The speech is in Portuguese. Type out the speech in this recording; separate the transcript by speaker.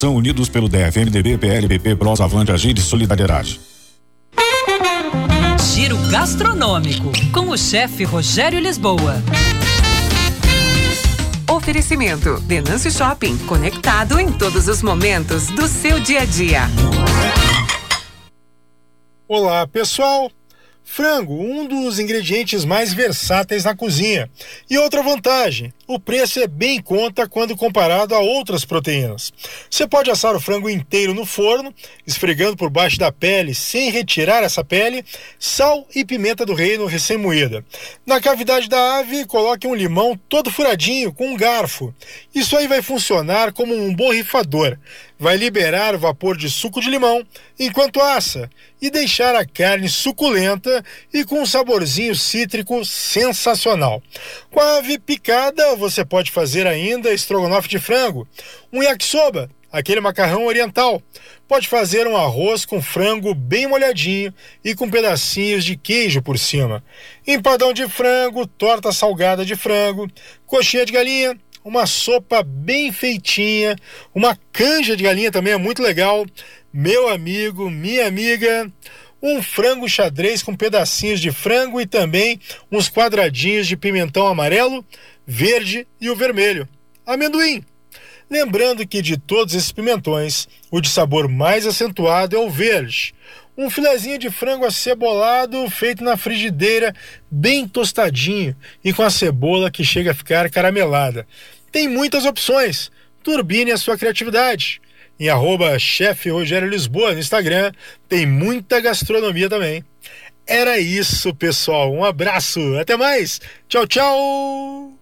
Speaker 1: São unidos pelo DF, MDB, PL, PP, PROS, Avante, Agir e Solidariedade.
Speaker 2: Giro gastronômico com o chefe Rogério Lisboa.
Speaker 3: Oferecimento: Denâncio Shopping, conectado em todos os momentos do seu dia a dia.
Speaker 4: Olá, pessoal. Frango, um dos ingredientes mais versáteis na cozinha. E outra vantagem: o preço é bem em conta quando comparado a outras proteínas. Você pode assar o frango inteiro no forno, esfregando por baixo da pele sem retirar essa pele, sal e pimenta do reino recém-moída. Na cavidade da ave, coloque um limão todo furadinho com um garfo. Isso aí vai funcionar como um borrifador vai liberar o vapor de suco de limão enquanto assa e deixar a carne suculenta e com um saborzinho cítrico sensacional. Com a ave picada, você pode fazer ainda estrogonofe de frango, um yakisoba, aquele macarrão oriental. Pode fazer um arroz com frango bem molhadinho e com pedacinhos de queijo por cima. Empadão de frango, torta salgada de frango, coxinha de galinha, uma sopa bem feitinha, uma canja de galinha também é muito legal. Meu amigo, minha amiga, um frango xadrez com pedacinhos de frango e também uns quadradinhos de pimentão amarelo, verde e o vermelho. Amendoim. Lembrando que de todos esses pimentões, o de sabor mais acentuado é o verde. Um filezinho de frango acebolado feito na frigideira, bem tostadinho e com a cebola que chega a ficar caramelada. Tem muitas opções. Turbine a sua criatividade. Em arroba chefe Rogério Lisboa no Instagram, tem muita gastronomia também. Era isso, pessoal. Um abraço. Até mais. Tchau, tchau.